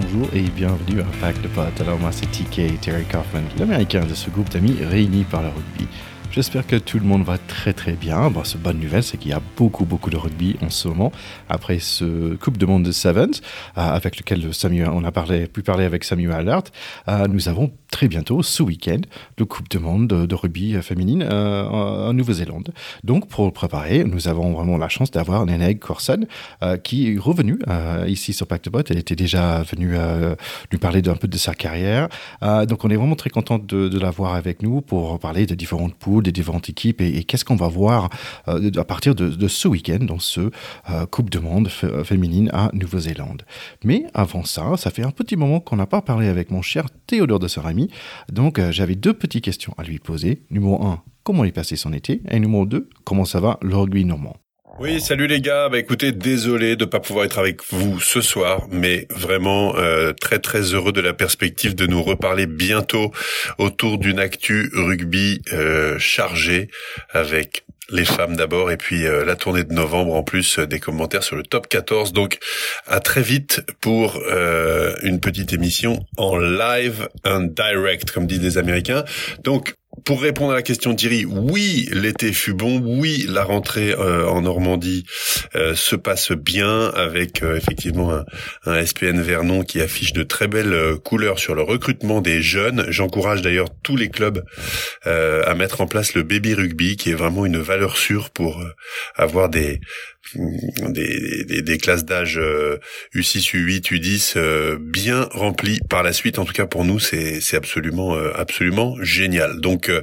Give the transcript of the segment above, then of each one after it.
bonjour et bienvenue à Pack de Potes. Alors moi c'est TK, Terry Kaufman, l'américain de ce groupe d'amis réunis par le rugby. J'espère que tout le monde va très très bien. Bonne nouvelle, c'est qu'il y a beaucoup beaucoup de rugby en ce moment. Après ce Coupe de Monde de Sevens, euh, avec lequel on a parlé, pu parler avec Samuel Alert, euh, nous avons très bientôt, ce week-end, le Coupe de Monde de, rugby féminine euh, en Nouvelle-Zélande. Donc pour le préparer, nous avons vraiment la chance d'avoir Neneg Corson qui est revenu euh, ici sur Pacte Bot. Elle était déjà venue nous parler d'un peu de sa carrière. donc on est vraiment très content de, de l'avoir avec nous pour parler de différentes poules des différentes équipes et, qu'est-ce qu'on va voir euh, à partir de, ce week-end dans ce euh, Coupe du Monde euh, féminine à Nouvelle-Zélande. Mais avant ça, ça fait un petit moment qu'on n'a pas parlé avec mon cher Théodore de Serami, donc j'avais deux petites questions à lui poser. Numéro 1, comment il passé son été? Et numéro 2, comment ça va le rugby normand? Oui, salut les gars. Bah écoutez, désolé de pas pouvoir être avec vous ce soir, mais vraiment euh, très très heureux de la perspective de nous reparler bientôt autour d'une actu rugby euh, chargée avec les femmes d'abord et puis euh, la tournée de novembre en plus des commentaires sur le top 14. Donc à très vite pour une petite émission en live and direct comme disent les Américains. Donc pour répondre à la question Thierry, oui, l'été fut bon, oui, la rentrée euh, en Normandie euh, se passe bien avec euh, effectivement un, un, SPN Vernon qui affiche de très belles couleurs sur le recrutement des jeunes. J'encourage d'ailleurs tous les clubs à mettre en place le baby rugby qui est vraiment une valeur sûre pour avoir des des, des, des classes d'âge U6, U8, U10 bien remplies par la suite. En tout cas pour nous, c'est c'est absolument absolument génial. Donc euh,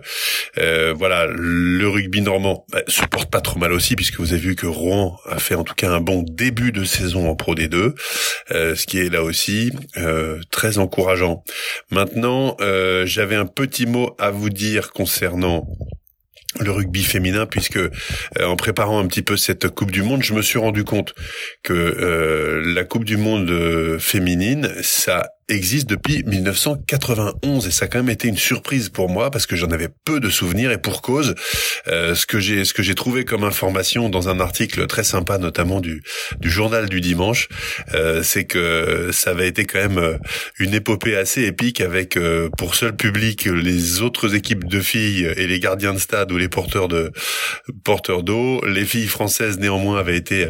euh, voilà, le rugby normand bah, se porte pas trop mal aussi puisque vous avez vu que Rouen a fait en tout cas un bon début de saison en Pro D2, euh, ce qui est là aussi très encourageant. Maintenant, j'avais un petit mot à vous dire concernant le rugby féminin puisque en préparant un petit peu cette Coupe du Monde, je me suis rendu compte que la Coupe du Monde féminine, ça existe depuis 1991 et ça a quand même été une surprise pour moi parce que j'en avais peu de souvenirs et pour cause. Euh, ce que j'ai ce que j'ai trouvé comme information dans un article très sympa notamment du du journal du dimanche euh, c'est que ça avait été quand même euh, une épopée assez épique avec euh, pour seul public les autres équipes de filles et les gardiens de stade ou les porteurs de porteurs d'eau. Les filles françaises néanmoins avaient été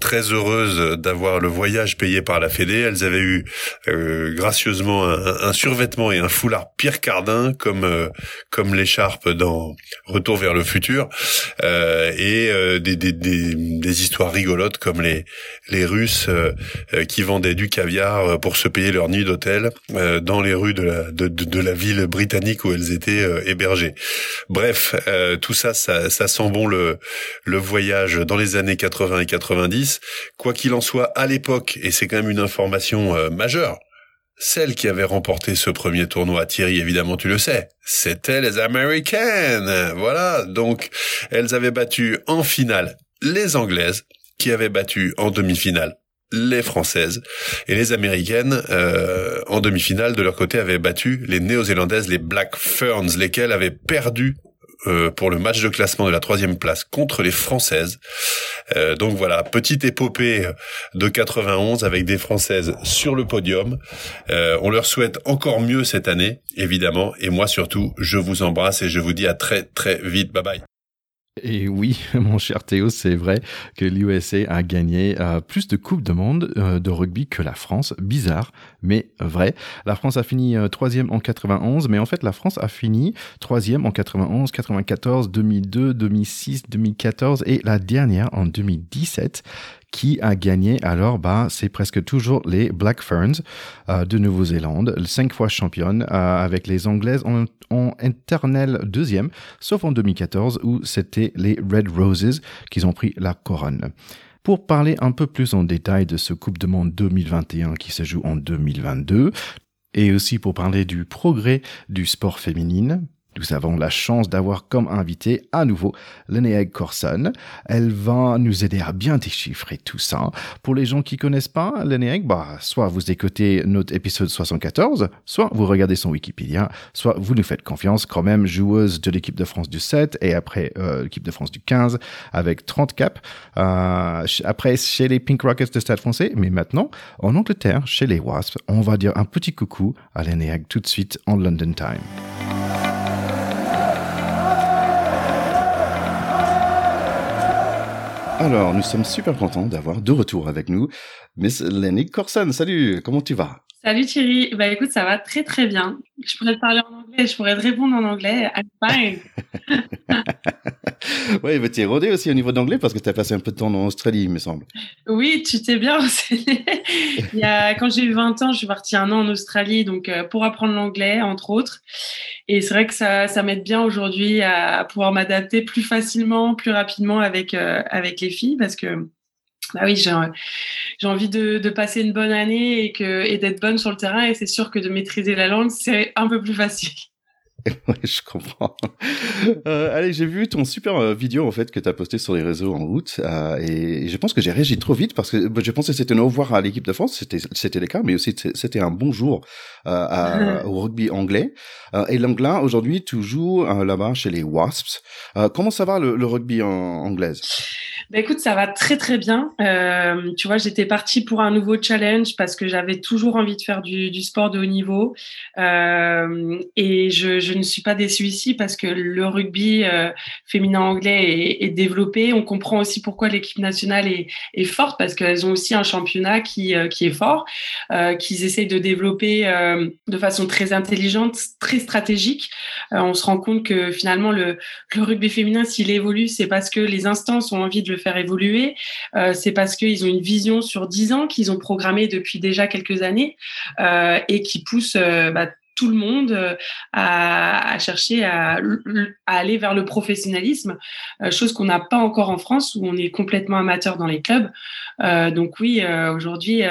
très heureuses d'avoir le voyage payé par la Fédé. Elles avaient eu gracieusement un, survêtement et un foulard Pierre Cardin comme euh, comme l'écharpe dans Retour vers le futur euh, et euh, des, des, des, des, histoires rigolotes comme les les Russes qui vendaient du caviar pour se payer leur nuit d'hôtel dans les rues de la de, de, la ville britannique où elles étaient hébergées. Bref, tout ça, ça ça sent bon le le voyage dans les années 80 et 90. Quoi qu'il en soit, à l'époque, et c'est quand même une information majeure, celle qui avait remporté ce premier tournoi, Thierry, évidemment, tu le sais, c'était les Américaines. Voilà, donc elles avaient battu en finale les Anglaises, qui avaient battu en demi-finale les Françaises et les Américaines euh, en demi-finale de leur côté avaient battu les Néo-Zélandaises, les Black Ferns, lesquelles avaient perdu euh, pour le match de classement de la troisième place contre les Françaises. Euh, donc voilà, petite épopée de 91 avec des Françaises sur le podium. Euh, on leur souhaite encore mieux cette année, évidemment. Et moi surtout, je vous embrasse et je vous dis à très très vite. Bye bye. Et oui, mon cher Théo, c'est vrai que l'USA a gagné euh, plus de Coupes de Monde euh, de rugby que la France. Bizarre, mais vrai. La France a fini euh, troisième en 91, mais en fait, la France a fini troisième en 91, 94, 2002, 2006, 2014 et la dernière en 2017 qui a gagné? Alors bah, C'est presque toujours les Black Ferns euh, de Nouvelle-Zélande, cinq fois championne, euh, avec les Anglaises en, en éternel deuxième, sauf en 2014 où c'était les Red Roses qui ont pris la couronne. Pour parler un peu plus en détail de ce Coupe de Monde 2021 qui se joue en 2022, et aussi pour parler du progrès du sport féminin, nous avons la chance d'avoir comme invité à nouveau Linnea Corson. Elle va nous aider à bien déchiffrer tout ça. Pour les gens qui connaissent pas Linnea, bah, soit vous écoutez notre épisode 74, soit vous regardez son Wikipédia, soit vous nous faites confiance quand même, joueuse de l'équipe de France du 7 et après euh, l'équipe de France du 15 avec 30 caps. Euh, après chez les Pink Rockets de Stade français, mais maintenant en Angleterre, chez les Wasps, on va dire un petit coucou à l'ENEAG tout de suite en London Time. Alors, nous sommes super contents d'avoir de retour avec nous Miss Lenny Corson. Salut, comment tu vas? Salut Thierry. Bah écoute, ça va très très bien. Je pourrais te parler en je pourrais te répondre en anglais. I'm fine. oui, mais tu es rodé aussi au niveau d'anglais parce que tu as passé un peu de temps en Australie, il me semble. Oui, tu t'es bien quand j'ai eu 20 ans, je suis partie un an en Australie donc euh, pour apprendre l'anglais, entre autres. Et c'est vrai que ça, ça m'aide bien aujourd'hui à, pouvoir m'adapter plus facilement, plus rapidement avec, euh, avec les filles parce que bah oui, j'ai envie de, passer une bonne année et, et d'être bonne sur le terrain. Et c'est sûr que de maîtriser la langue, c'est un peu plus facile. Je comprends. Euh, allez, j'ai vu ton super euh, vidéo en fait que tu as posté sur les réseaux en août euh, et je pense que j'ai réagi trop vite parce que bah, je pensais que c'était un au revoir à l'équipe de France, c'était c'était le cas, mais aussi c'était un bonjour euh, au rugby anglais. Et l'anglais aujourd'hui tu joues là-bas chez les Wasps. comment ça va le, le rugby en anglaise? Bah, écoute, ça va très très bien. Euh, tu vois, j'étais partie pour un nouveau challenge parce que j'avais toujours envie de faire du, du sport de haut niveau. Euh, et je, je, ne suis pas déçue ici parce que le rugby euh, féminin anglais est, développé. On comprend aussi pourquoi l'équipe nationale est, forte parce qu'elles ont aussi un championnat qui, euh, est fort, euh, qu'ils essayent de développer de façon très intelligente, très stratégique. on se rend compte que finalement le, rugby féminin, s'il évolue, c'est parce que les instances ont envie de le faire évoluer. C'est parce qu'ils ont une vision sur dix ans qu'ils ont programmé depuis déjà quelques années et qui poussent euh, bah, tout le monde à, chercher à, aller vers le professionnalisme, chose qu'on n'a pas encore en France où on est complètement amateur dans les clubs. donc oui, aujourd'hui,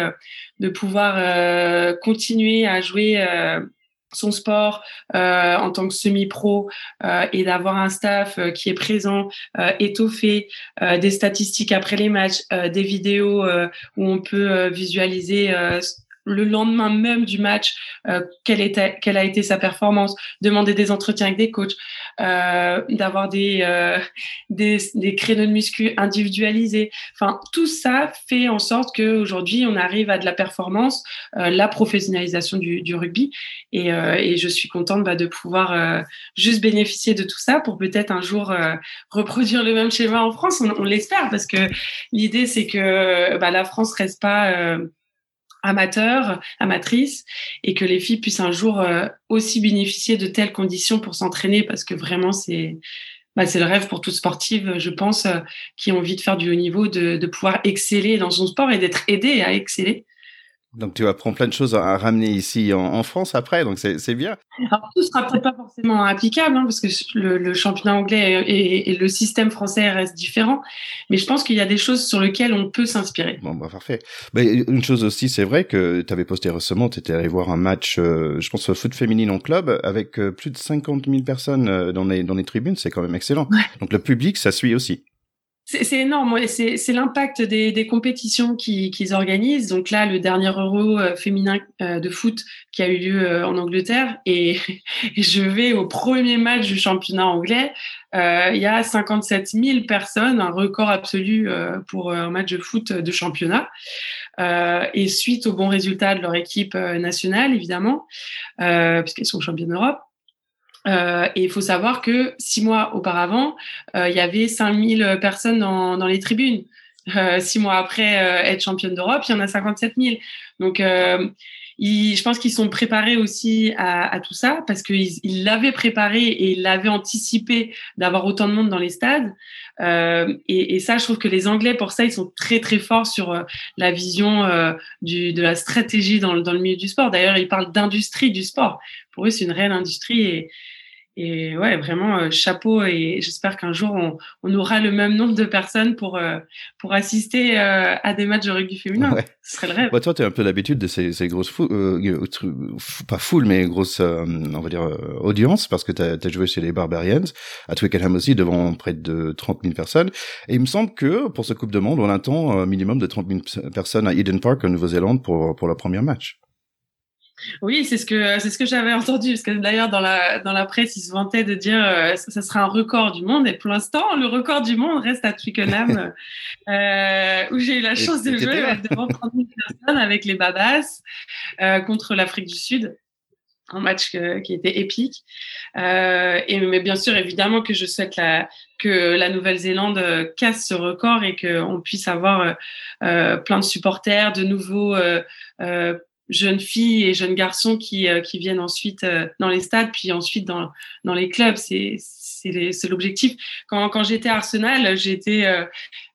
de pouvoir continuer à jouer son sport euh, en tant que semi-pro euh, et d'avoir un staff euh, qui est présent, étoffé, des statistiques après les matchs, des vidéos où on peut visualiser le lendemain même du match euh, quelle, était, quelle a été sa performance, demander des entretiens avec des coachs, euh, d'avoir des, euh, des, des créneaux de muscu individualisés. Enfin, tout ça fait en sorte qu'aujourd'hui, on arrive à de la performance, euh, la professionnalisation du, du rugby. Et, euh, et, je suis contente bah, de pouvoir euh, juste bénéficier de tout ça pour peut-être un jour reproduire le même schéma en France. On, on l'espère parce que l'idée, c'est que bah, la France reste pas amateurs, amatrices, et que les filles puissent un jour euh, aussi bénéficier de telles conditions pour s'entraîner, parce que vraiment, c'est bah, c'est le rêve pour toute sportive, je pense, euh, qui ont envie de faire du haut niveau, de, de pouvoir exceller dans son sport et d'être aidée à exceller. Donc tu apprends plein de choses à ramener ici en, France après, donc c'est bien. Alors tout sera peut-être pas forcément applicable, hein, parce que le, championnat anglais et, le système français restent différents, mais je pense qu'il y a des choses sur lesquelles on peut s'inspirer. Bon, bah parfait. Mais une chose aussi, c'est vrai que tu avais posté récemment, tu étais allé voir un match, euh, je pense, foot féminine en club, avec euh, plus de 50 000 personnes euh, dans les, dans les tribunes, c'est quand même excellent. Donc le public, ça suit aussi. C'est énorme, c'est l'impact des, des, compétitions qu'ils organisent. Donc là, le dernier Euro euh, féminin euh, de foot qui a eu lieu euh, en Angleterre, et, je vais au premier match du championnat anglais. il y a 57 000 personnes, un record absolu pour un match de foot de championnat. et suite au bon résultat de leur équipe nationale, évidemment, puisqu'elles sont championnes d'Europe, euh, et il faut savoir que six mois auparavant, euh, il y avait 5000 personnes dans, les tribunes. Euh, six mois après être championne d'Europe, il y en a 57 000. Donc, je pense qu'ils sont préparés aussi à, tout ça parce qu'ils l'avaient préparé et ils l'avaient anticipé d'avoir autant de monde dans les stades. Et, ça, je trouve que les Anglais, pour ça, ils sont très très forts sur la vision de la stratégie dans, dans le milieu du sport. D'ailleurs, ils parlent d'industrie du sport. Pour eux, c'est une réelle industrie et, et ouais, vraiment euh, chapeau et j'espère qu'un jour on, on, aura le même nombre de personnes pour euh, pour assister euh, à des matchs de rugby féminin. Ce serait le rêve. Bah, toi, tu as un peu l'habitude de ces, ces grosses fou pas full mais grosses on va dire audiences parce que tu as, joué chez les Barbarians à Twickenham aussi devant près de 30 000 personnes et il me semble que pour ce Coupe de Monde, on attend un minimum de 30 000 personnes à Eden Park en Nouvelle-Zélande pour pour le premier match. Oui, c'est ce que c'est ce que j'avais entendu parce que d'ailleurs dans la dans la presse ils se vantaient de dire euh, ça sera un record du monde et pour l'instant le record du monde reste à Twickenham euh, où j'ai eu la chance de jouer devant 30 000 personnes avec les Babas euh, contre l'Afrique du Sud un match qui était épique. Euh, et mais bien sûr évidemment que je souhaite la, que la Nouvelle-Zélande casse ce record et qu'on puisse avoir euh, plein de supporters de nouveaux euh, jeunes filles et jeunes garçons qui, euh, qui viennent ensuite euh, dans les stades, puis ensuite dans, dans les clubs. C'est c'est l'objectif. Quand, quand j'étais à Arsenal, j'étais euh,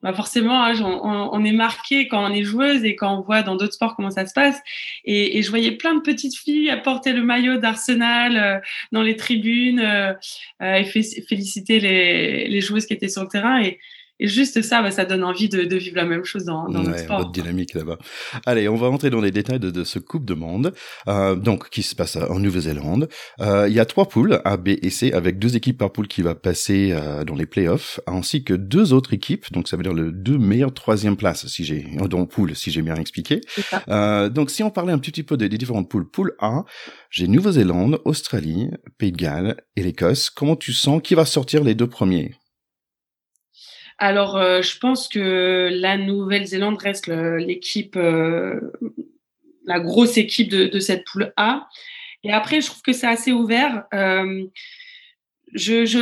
bah forcément, hein, on, on, est marqué quand on est joueuse et quand on voit dans d'autres sports comment ça se passe. Et, et, je voyais plein de petites filles porter le maillot d'Arsenal dans les tribunes et féliciter les, les joueuses qui étaient sur le terrain. Et, et juste ça, bah, ça donne envie de, de, vivre la même chose dans, dans ouais, sport. Votre dynamique là-bas. Allez, on va rentrer dans les détails de, de ce Coupe de Monde, euh, donc qui se passe en Nouvelle-Zélande. Euh, il y a trois poules, A, B et C, avec deux équipes par poule qui va passer euh, dans les playoffs, ainsi que deux autres équipes, donc ça veut dire le deux meilleures troisième places, si j'ai dans poule, si j'ai bien expliqué. Euh, donc si on parlait un petit, petit peu des, des différentes poules, poule A, j'ai Nouvelle-Zélande, Australie, Pays de Galles et l'Écosse. Comment tu sens qui va sortir les deux premiers? Alors, euh, je pense que la Nouvelle-Zélande reste l'équipe, euh, la grosse équipe de, cette poule A. Et après, je trouve que c'est assez ouvert. Euh, je, je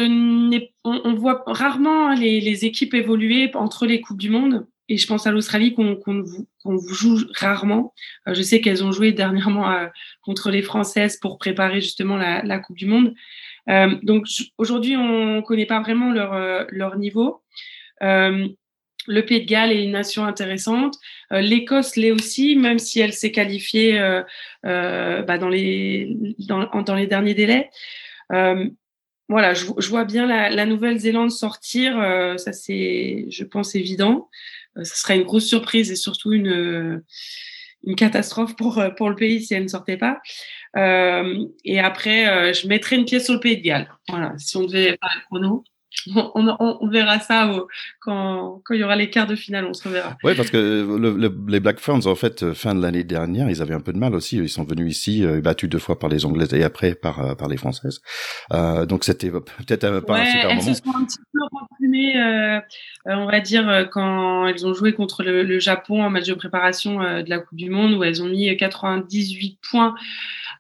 on, voit rarement les, équipes évoluer entre les coupes du monde. Et je pense à l'Australie qu'on joue rarement. je sais qu'elles ont joué dernièrement contre les Françaises pour préparer justement la, la Coupe du Monde. donc aujourd'hui, on ne connaît pas vraiment leur, leur niveau. Euh, le Pays de Galles est une nation intéressante. Euh, L'Écosse l'est aussi, même si elle s'est qualifiée euh, bah, dans, les, dans, les derniers délais. voilà, je, je, vois bien la, la Nouvelle-Zélande sortir. ça, c'est, je pense, évident. ce serait une grosse surprise et surtout une, une catastrophe pour, pour le pays si elle ne sortait pas. et après, je mettrais une pièce sur le Pays de Galles. Voilà, si on devait le chrono on, verra ça quand, il y aura les quarts de finale, on se reverra. Oui, parce que les Black Ferns, en fait, euh, fin de l'année dernière, ils avaient un peu de mal aussi. Ils sont venus ici, euh, battus deux fois par les Anglaises et après par, euh, par les Françaises. donc c'était peut-être pas un super elles moment. Elles se sont un petit peu replumées, on va dire, quand elles ont joué contre le, Japon en match de préparation de la Coupe du Monde, où elles ont mis 98 points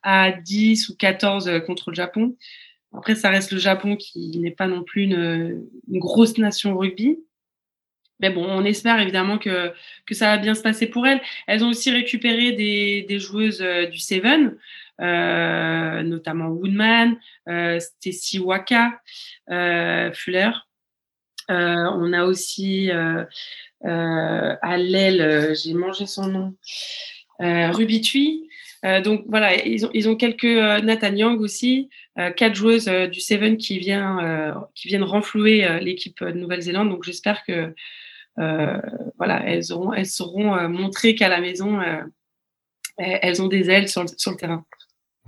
à 10 ou 14 contre le Japon. Après, ça reste le Japon qui n'est pas non plus une, grosse nation rugby. Mais bon, on espère évidemment que, que ça va bien se passer pour elles. Elles ont aussi récupéré des, joueuses euh, du Seven, euh, notamment Woodman, euh, Stacy Waka, euh, Fuller. On a aussi à j'ai mangé son nom, Ruby Tui. donc voilà, ils ont, ils ont quelques Nathan Young aussi, euh, quatre joueuses euh, du Seven qui, vient, euh, qui viennent renflouer l'équipe de Nouvelle-Zélande. Donc j'espère que voilà, elles, auront, elles sauront montrer qu'à la maison, elles ont des ailes sur sur le terrain.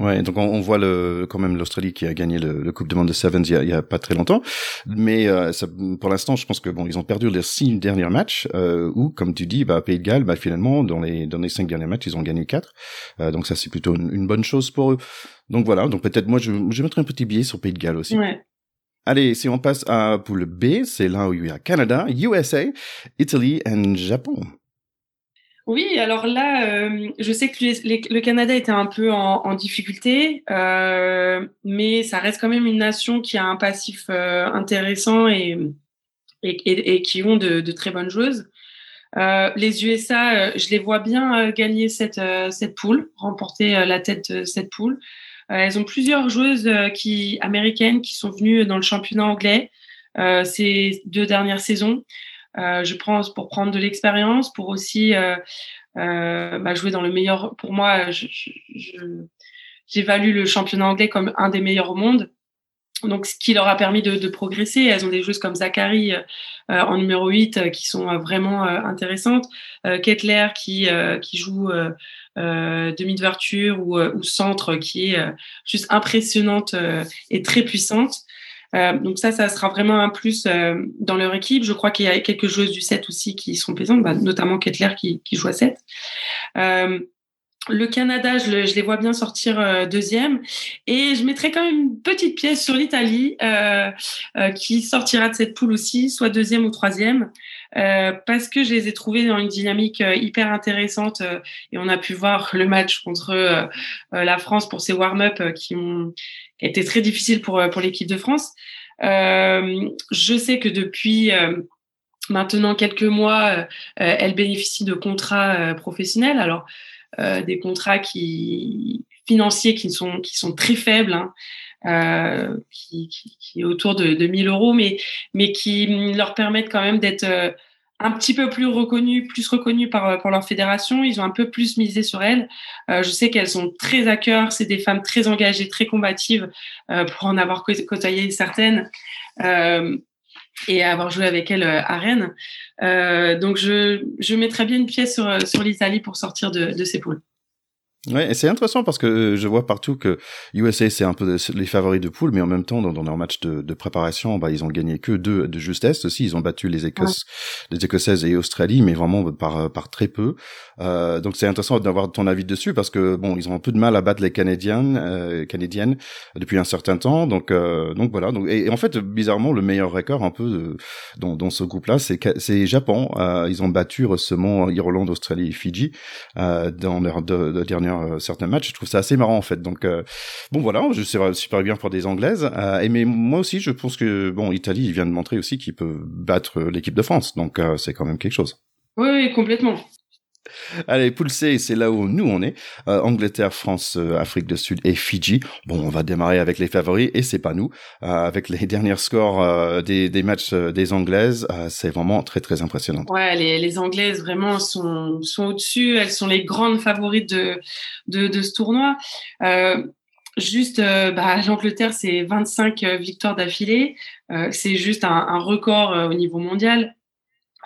Ouais, donc on, voit le, quand même l'Australie qui a gagné le, Coupe de Monde de Sevens il y a, pas très longtemps, mais euh, ça, pour l'instant, je pense que bon, ils ont perdu les six derniers matchs, euh, où, comme tu dis, bah, Pays de Galles, bah, finalement, dans les dans les cinq derniers matchs, ils ont gagné quatre, euh, donc ça c'est plutôt une, bonne chose pour eux. Donc voilà, donc peut-être moi je, je mettrai un petit billet sur Pays de Galles aussi. Ouais. Allez, si on passe à poule B, c'est là où il y a Canada, USA, Italie et Japon. Oui, alors là, euh, je sais que le Canada était un peu en, difficulté, euh, mais ça reste quand même une nation qui a un passif euh, intéressant et, qui ont de, très bonnes joueuses. les USA, je les vois bien gagner cette, poule, remporter la tête de cette poule. elles ont plusieurs joueuses américaines qui sont venues dans le championnat anglais ces deux dernières saisons. Euh, je prends pour prendre de l'expérience, pour aussi euh, euh, bah, jouer dans le meilleur. Pour moi, j'évalue le championnat anglais comme un des meilleurs au monde. donc, ce qui leur a permis de, progresser. Elles ont des joueuses comme Zachary en numéro 8 qui sont vraiment intéressantes. Kettler qui, qui joue demi de ou, ou centre qui est juste impressionnante et très puissante. Euh, donc ça, ça sera vraiment un plus euh, dans leur équipe. Je crois qu'il y a quelques joueuses du 7 aussi qui sont présentes, bah, notamment Kettler qui, joue à 7. Euh, le Canada, je, je, les vois bien sortir euh, deuxième. Et je mettrai quand même une petite pièce sur l'Italie euh, euh, qui sortira de cette poule aussi, soit deuxième ou troisième, parce que je les ai trouvés dans une dynamique hyper intéressante. et on a pu voir le match contre la France pour ces warm-up qui ont été très difficiles pour, pour l'équipe de France. je sais que depuis maintenant quelques mois, elles bénéficient de contrats professionnels. Alors, euh, des contrats qui financiers qui sont qui sont très faibles, hein, euh, qui, qui, qui, est autour de, de 1000 euros, mais mais qui leur permettent quand même d'être euh, un petit peu plus reconnus, plus reconnus par, par leur fédération. Ils ont un peu plus misé sur elles. Euh, je sais qu'elles sont très à cœur. C'est des femmes très engagées, très combatives, euh, pour en avoir côtoyé certaines. Euh, et avoir joué avec elle euh, à Rennes. Euh, donc je, je mettrais bien une pièce sur, sur l'Italie pour sortir de, de ses poules. Ouais, et c'est intéressant parce que je vois partout que USA c'est un peu les favoris de poule, mais en même temps dans, dans leur match de, de, préparation, bah ils ont gagné que deux de justesse aussi. Ils ont battu les Écosses, les Écossaises et Australie, mais vraiment par par très peu. Euh, donc c'est intéressant d'avoir ton avis dessus parce que bon, ils ont un peu de mal à battre les Canadiennes, euh, canadiennes depuis un certain temps. Donc euh, donc voilà. Donc et, en fait bizarrement le meilleur record un peu de, dans, dans ce groupe-là, c'est c'est Japon. Euh, ils ont battu récemment Irlande, Australie et Fidji euh, dans leur de, de dernière euh, certains matchs. Je trouve ça assez marrant en fait. Donc euh, bon voilà, je sais super bien pour des Anglaises. Euh, et mais moi aussi, je pense que bon, Italie vient de montrer aussi qu'il peut battre l'équipe de France. Donc c'est quand même quelque chose. Oui, complètement. Allez, poule C, c'est là où nous on est. Euh, Angleterre, France, euh, Afrique du Sud et Fidji. Bon, on va démarrer avec les favoris et c'est pas nous. Euh, avec les derniers scores des, matchs des Anglaises, c'est vraiment très très impressionnant. Ouais, les, Anglaises vraiment sont, sont au-dessus. Elles sont les grandes favorites de, de, ce tournoi. Juste, bah, l'Angleterre, c'est 25 victoires d'affilée. c'est juste un record au niveau mondial.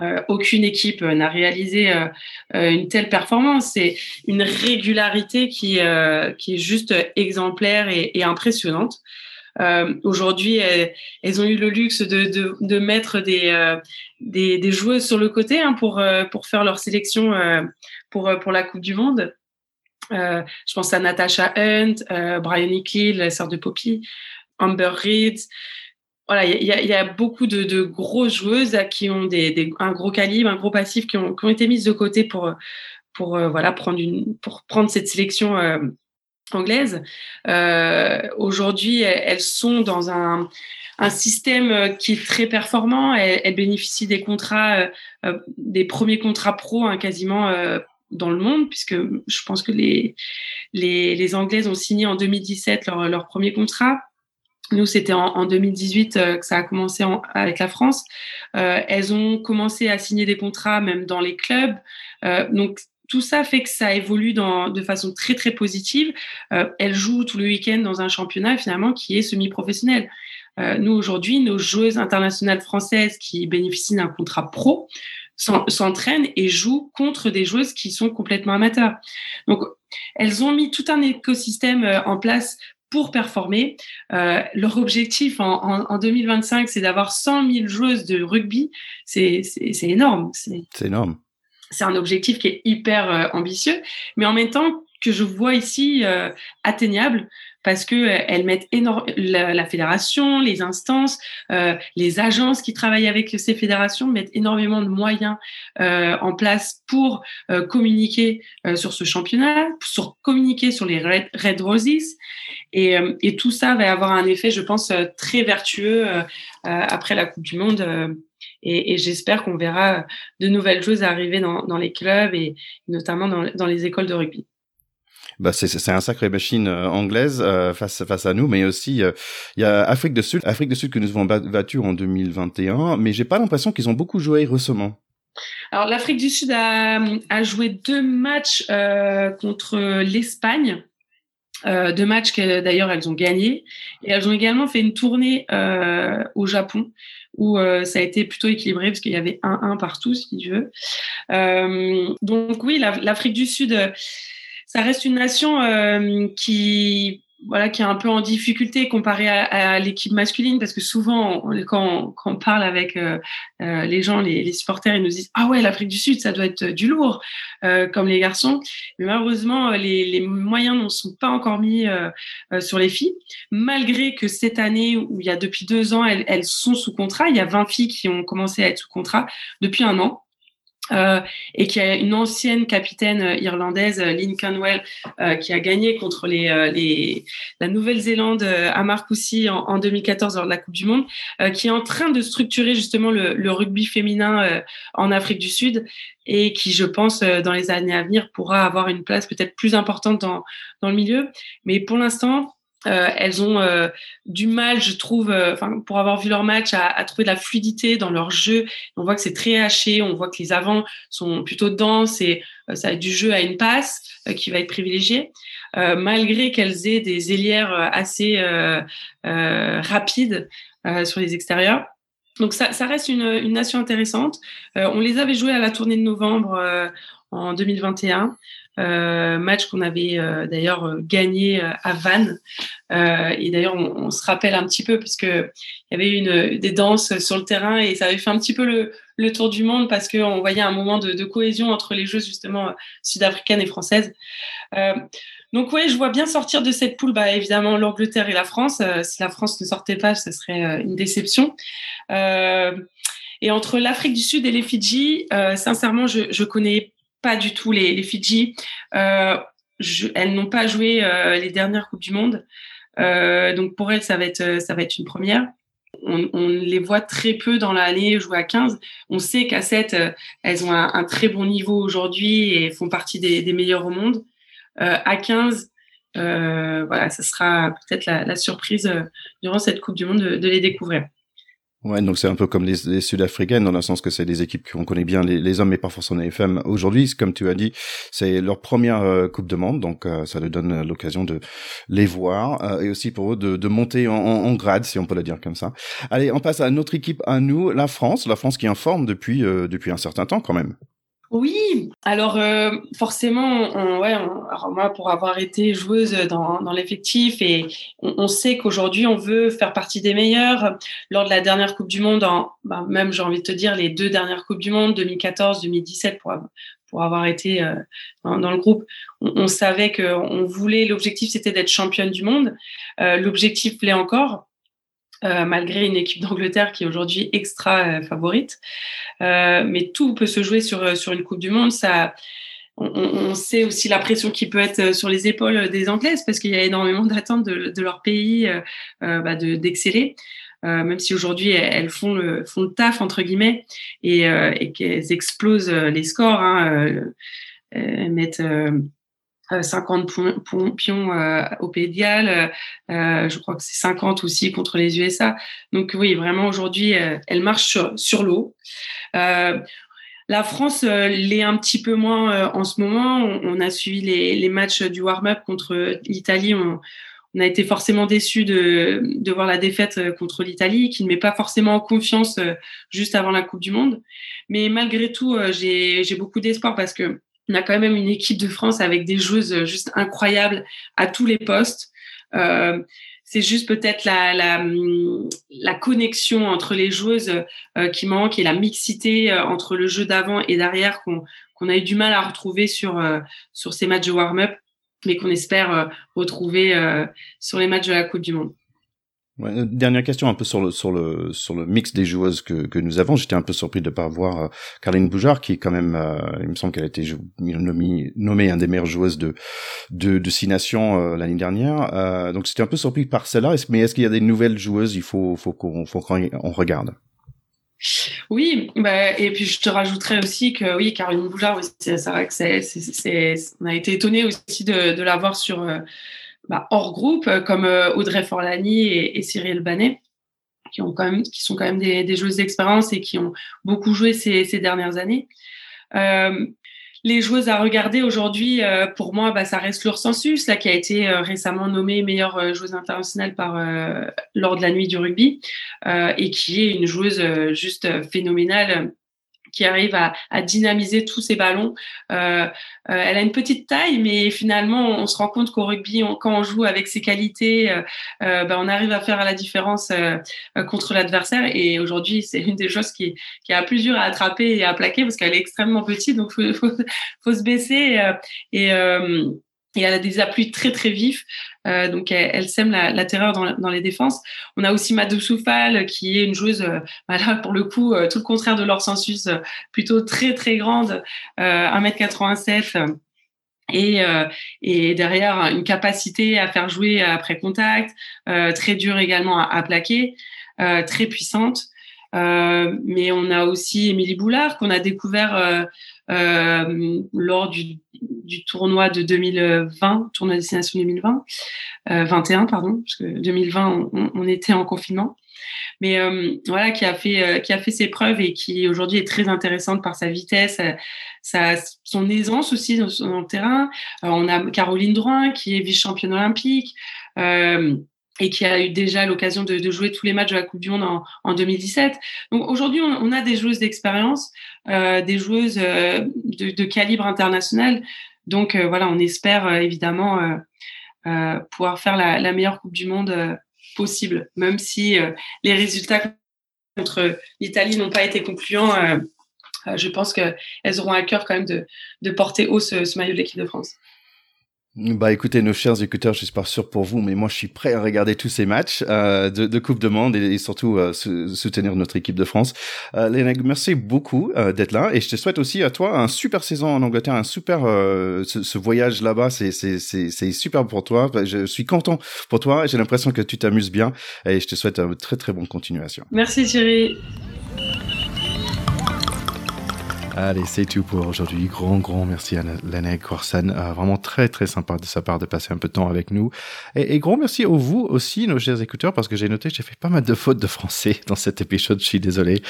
Euh, aucune équipe euh, n'a réalisé euh, une telle performance. C'est une régularité qui, qui est juste exemplaire et, et impressionnante. Aujourd'hui, elles, ont eu le luxe de, de, de mettre des, des, des, joueuses sur le côté hein, pour, pour faire leur sélection pour, pour la Coupe du Monde. je pense à Natasha Hunt, Brian Ickley, la sœur de Poppy, Amber Reed voilà, il y, y a, beaucoup de, de, grosses joueuses qui ont des, des, un gros calibre, un gros passif, qui ont, qui ont été mises de côté pour, pour euh, voilà prendre une, pour prendre cette sélection euh, anglaise. Euh, Aujourd'hui, elles sont dans un, un système qui est très performant. Elles, elles bénéficient des contrats, euh, des premiers contrats pro hein, quasiment dans le monde, puisque je pense que les, les, les Anglaises ont signé en 2017 leur, leur premier contrat. Nous, c'était en, 2018 euh, que ça a commencé avec la France. Euh, elles ont commencé à signer des contrats même dans les clubs. Euh, donc, tout ça fait que ça évolue dans, de façon très, très positive. elles jouent tout le week-end dans un championnat finalement qui est semi-professionnel. nous, aujourd'hui, nos joueuses internationales françaises qui bénéficient d'un contrat pro s'entraînent et jouent contre des joueuses qui sont complètement amateurs. Donc, elles ont mis tout un écosystème en place pour performer. Euh, leur objectif en, en, en 2025, c'est d'avoir 100 000 joueuses de rugby. C'est énorme. C'est énorme. C'est un objectif qui est hyper euh, ambitieux, mais en même temps que je vois ici euh, atteignable parce que euh, elles mettent énorme la, la, fédération, les instances, euh, les agences qui travaillent avec ces fédérations mettent énormément de moyens euh, en place pour euh, communiquer euh, sur ce championnat, sur communiquer sur les Red, Roses, et, euh, et, tout ça va avoir un effet, je pense, très vertueux après la Coupe du Monde. et, et j'espère qu'on verra de nouvelles choses arriver dans, dans les clubs et notamment dans, dans les écoles de rugby bah c'est un sacré machine euh, anglaise euh, face face à nous, mais aussi euh, il y a Afrique du Sud, Afrique du Sud que nous avons battu en 2021, mais j'ai pas l'impression qu'ils ont beaucoup joué récemment. Alors l'Afrique du Sud a, joué deux matchs contre l'Espagne. deux matchs que d'ailleurs elles ont gagnés. Et elles ont également fait une tournée au Japon où ça a été plutôt équilibré parce qu'il y avait un 1 partout, si tu veux. Donc oui, l'Afrique du Sud, ça reste une nation qui voilà, qui est un peu en difficulté comparé à, l'équipe masculine, parce que souvent, quand, on, parle avec euh, euh, les gens, les, supporters, ils nous disent ah ouais, l'Afrique du Sud, ça doit être du lourd, euh, comme les garçons. Mais malheureusement, les, moyens ne sont pas encore mis sur les filles, malgré que cette année, où il y a depuis deux ans, elles, elles sont sous contrat, il y a 20 filles qui ont commencé à être sous contrat depuis un an. Euh, et qui a une ancienne capitaine euh, irlandaise, euh, Lynn Canwell, qui a gagné contre les, la Nouvelle-Zélande à Marcoussis en, en, 2014 lors de la Coupe du Monde, qui est en train de structurer justement le, rugby féminin en Afrique du Sud et qui, je pense, dans les années à venir, pourra avoir une place peut-être plus importante dans le milieu. Mais pour l'instant, euh, elles ont euh, du mal, je trouve, euh, pour avoir vu leur match, à, trouver de la fluidité dans leur jeu. On voit que c'est très haché, on voit que les avants sont plutôt denses et ça a du jeu à une passe qui va être privilégié, malgré qu'elles aient des ailières assez rapides sur les extérieurs. Donc ça, reste une, une, nation intéressante. on les avait joués à la tournée de novembre en 2021. Euh, match qu'on avait euh, d'ailleurs euh, gagné à Vannes. et d'ailleurs, on, se rappelle un petit peu parce que il y avait une des danses sur le terrain et ça avait fait un petit peu le, le tour du monde parce qu'on voyait un moment de, de, cohésion entre les jeux justement sud-africaines et françaises. donc oui, je vois bien sortir de cette poule, bah, évidemment l'Angleterre et la France. si la France ne sortait pas, ce serait une déception. et entre l'Afrique du Sud et les Fidji, sincèrement, je, je connais pas du tout les, les Fidji. Euh, elles n'ont pas joué euh, les dernières coupes du monde, euh, donc pour elles ça va être ça va être une première. On, les voit très peu dans l'année jouer à 15. On sait qu'à 7, elles ont un, très bon niveau aujourd'hui et font partie des, des meilleures au monde. à 15, voilà, ça sera peut-être la, surprise durant cette Coupe du Monde de les découvrir. Ouais, donc c'est un peu comme les, les Sud-Africaines dans le sens que c'est des équipes qu'on connaît bien, les, les, hommes mais pas forcément les femmes. Aujourd'hui, comme tu as dit, c'est leur première euh, Coupe de Monde, donc euh, ça leur donne l'occasion de les voir euh, et aussi pour eux de, de monter en, en, grade, si on peut le dire comme ça. Allez, on passe à notre équipe, à nous, la France, la France qui est en forme depuis depuis un certain temps quand même. Oui, alors euh, forcément, on, ouais, alors moi pour avoir été joueuse dans, l'effectif et on, sait qu'aujourd'hui on veut faire partie des meilleurs. Lors de la dernière Coupe du Monde, ben, même j'ai envie de te dire les deux dernières Coupes du Monde, 2014, 2017 pour avoir été euh, dans, le groupe, on, on savait qu'on voulait, l'objectif c'était d'être championne du monde. Euh, l'objectif l'est encore. Euh, malgré une équipe d'Angleterre qui est aujourd'hui extra euh, favorite. Euh, mais tout peut se jouer sur, sur une Coupe du Monde. Ça, on, on, sait aussi la pression qui peut être sur les épaules des Anglaises parce qu'il y a énormément d'attentes de, de, leur pays bah d'exceller. même si aujourd'hui elles font le, font le taf entre guillemets et, et qu'elles explosent les scores, hein, elles mettent 50 pions euh, au Pays de Galles, euh, je crois que c'est 50 aussi contre les USA. Donc oui, vraiment aujourd'hui, euh, elle marche sur, sur l'eau. la France l'est un petit peu moins en ce moment. On, a suivi les, les matchs du warm-up contre l'Italie. On, on, a été forcément déçus de, de voir la défaite contre l'Italie, qui ne met pas forcément en confiance juste avant la Coupe du Monde. Mais malgré tout, j'ai beaucoup d'espoir parce que on a quand même une équipe de France avec des joueuses euh, juste incroyables à tous les postes. Euh, c'est juste peut-être la, la, connexion entre les joueuses euh, qui manque et la mixité entre le jeu d'avant et derrière qu'on qu'on a eu du mal à retrouver sur, sur ces matchs de warm-up, mais qu'on espère retrouver sur les matchs de la Coupe du Monde. Euh, dernière question un peu sur le sur le sur le mix des joueuses que, que nous avons. J'étais un peu surpris de pas voir euh, Caroline Boujard qui est quand même, euh, il me semble qu'elle a été nommée, nommée un des meilleures joueuses de de, de six nations euh, l'année dernière. donc c'était un peu surpris par celle-là. Mais est-ce qu'il y a des nouvelles joueuses? Il faut faut qu'on faut qu'on regarde. Oui, bah, et puis je te rajouterais aussi que oui, Caroline Boujard, c'est vrai que c'est, on a été étonné aussi de, de la voir sur bah, hors groupe, euh, comme euh, Audrey Forlani et, Cyril Banet, qui, ont quand même, qui sont quand même des, des joueuses d'expérience et qui ont beaucoup joué ces, ces dernières années. Euh, les joueuses à regarder aujourd'hui, pour moi, bah, ça reste l'Ursensus, là, qui a été récemment nommée meilleure joueuse internationale par lors de la nuit du rugby, et qui est une joueuse juste phénoménale qui arrive à, à, dynamiser tous ces ballons. Euh, euh, elle a une petite taille, mais finalement, on se rend compte qu'au rugby, quand on joue avec ses qualités, euh, euh ben, on arrive à faire la différence contre l'adversaire. Et aujourd'hui, c'est une des choses qui, qui est plus dur à attraper et à plaquer parce qu'elle est extrêmement petite, donc faut, faut, faut se baisser. et et elle a des appuis très très vifs, euh, donc elle, sème la, terreur dans, les défenses. On a aussi Madou Soufal qui est une joueuse, euh, voilà, pour le coup, euh, tout le contraire de leur sensus, plutôt très très grande, 1m87 et, et derrière une capacité à faire jouer après contact, très dure également à, à plaquer, très puissante. mais on a aussi Émilie Boulard qu'on a découvert euh, lors du, du, tournoi de 2020, tournoi destination 2020, euh, 21 pardon, parce que 2020 on, on était en confinement, mais euh, voilà qui a fait euh, qui a fait ses preuves et qui aujourd'hui est très intéressante par sa vitesse, sa, son aisance aussi dans, le terrain. on a Caroline Drouin qui est vice championne olympique. Euh, et qui a eu déjà l'occasion de, jouer tous les matchs de la Coupe du Monde en, en 2017. Donc aujourd'hui, on, a des joueuses d'expérience, euh, des joueuses euh, de, calibre international. Donc euh, voilà, on espère évidemment pouvoir faire la, meilleure Coupe du Monde possible, même si les résultats contre l'Italie n'ont pas été concluants. je pense qu'elles auront à cœur quand même de, porter haut ce maillot de l'équipe de France. Bah écoutez, nos chers écouteurs, je suis pas sûr pour vous, mais moi je suis prêt à regarder tous ces matchs euh, de, de, Coupe de Monde et, surtout euh, soutenir notre équipe de France. Euh, Léna, merci beaucoup euh, d'être là et je te souhaite aussi à toi un super saison en Angleterre, un super euh, ce, ce, voyage là-bas, c'est c'est super pour toi. Je suis content pour toi. J'ai l'impression que tu t'amuses bien et je te souhaite une très très bonne continuation. Merci Thierry. Allez, c'est tout pour aujourd'hui. Grand, grand merci à Lena Corsan. Euh, vraiment très, très sympa de sa part de passer un peu de temps avec nous. Et, grand merci à vous aussi, nos chers écouteurs, parce que j'ai noté que j'ai fait pas mal de fautes de français dans cet épisode. Je suis désolé.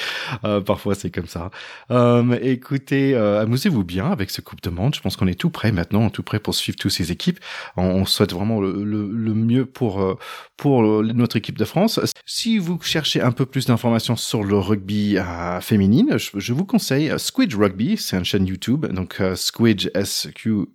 Euh, parfois, c'est comme ça. Euh, écoutez, euh, amusez-vous bien avec ce Coupe de Monde. Je pense qu'on est tout prêt maintenant, tout prêt pour suivre toutes ces équipes. On, souhaite vraiment le, mieux pour, pour notre équipe de France. Si vous cherchez un peu plus d'informations sur le rugby féminine, je, je vous conseille Squid Rugby, c'est une chaîne YouTube, donc uh, Squidge, S-Q-U-I-D-J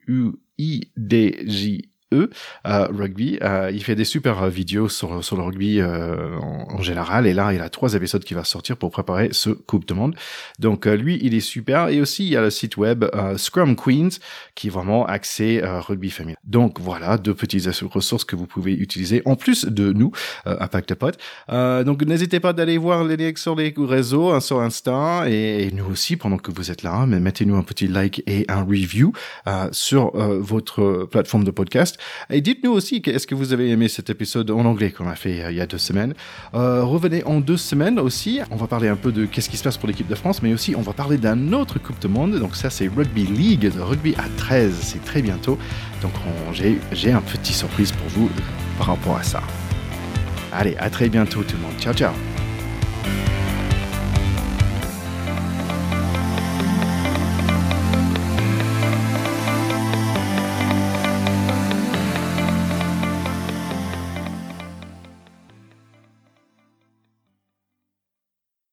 E, rugby. Euh, il fait des super euh, vidéos sur, sur le rugby en, en, général. Et là, il a trois épisodes qui va sortir pour préparer ce Coupe de Monde. Donc lui, il est super. Et aussi, il y a le site web Scrum Queens qui est vraiment axé rugby féminin. Donc voilà, deux petites ressources que vous pouvez utiliser en plus de nous de Potes. donc n'hésitez pas d'aller voir les liens sur les réseaux, hein, sur Insta et, nous aussi pendant que vous êtes là. Mais mettez-nous un petit like et un review sur votre plateforme de podcast. Et dites-nous aussi, est-ce que vous avez aimé cet épisode en anglais qu'on a fait euh, il y a deux semaines? Euh, Revenez en deux semaines aussi. On va parler un peu de qu'est-ce qui se passe pour l'équipe de France, mais aussi on va parler d'un autre Coupe de Monde. Donc ça, c'est Rugby League, le rugby à 13. C'est très bientôt. Donc j'ai un petit surprise pour vous par rapport à ça. Allez, à très bientôt tout le monde. Ciao, ciao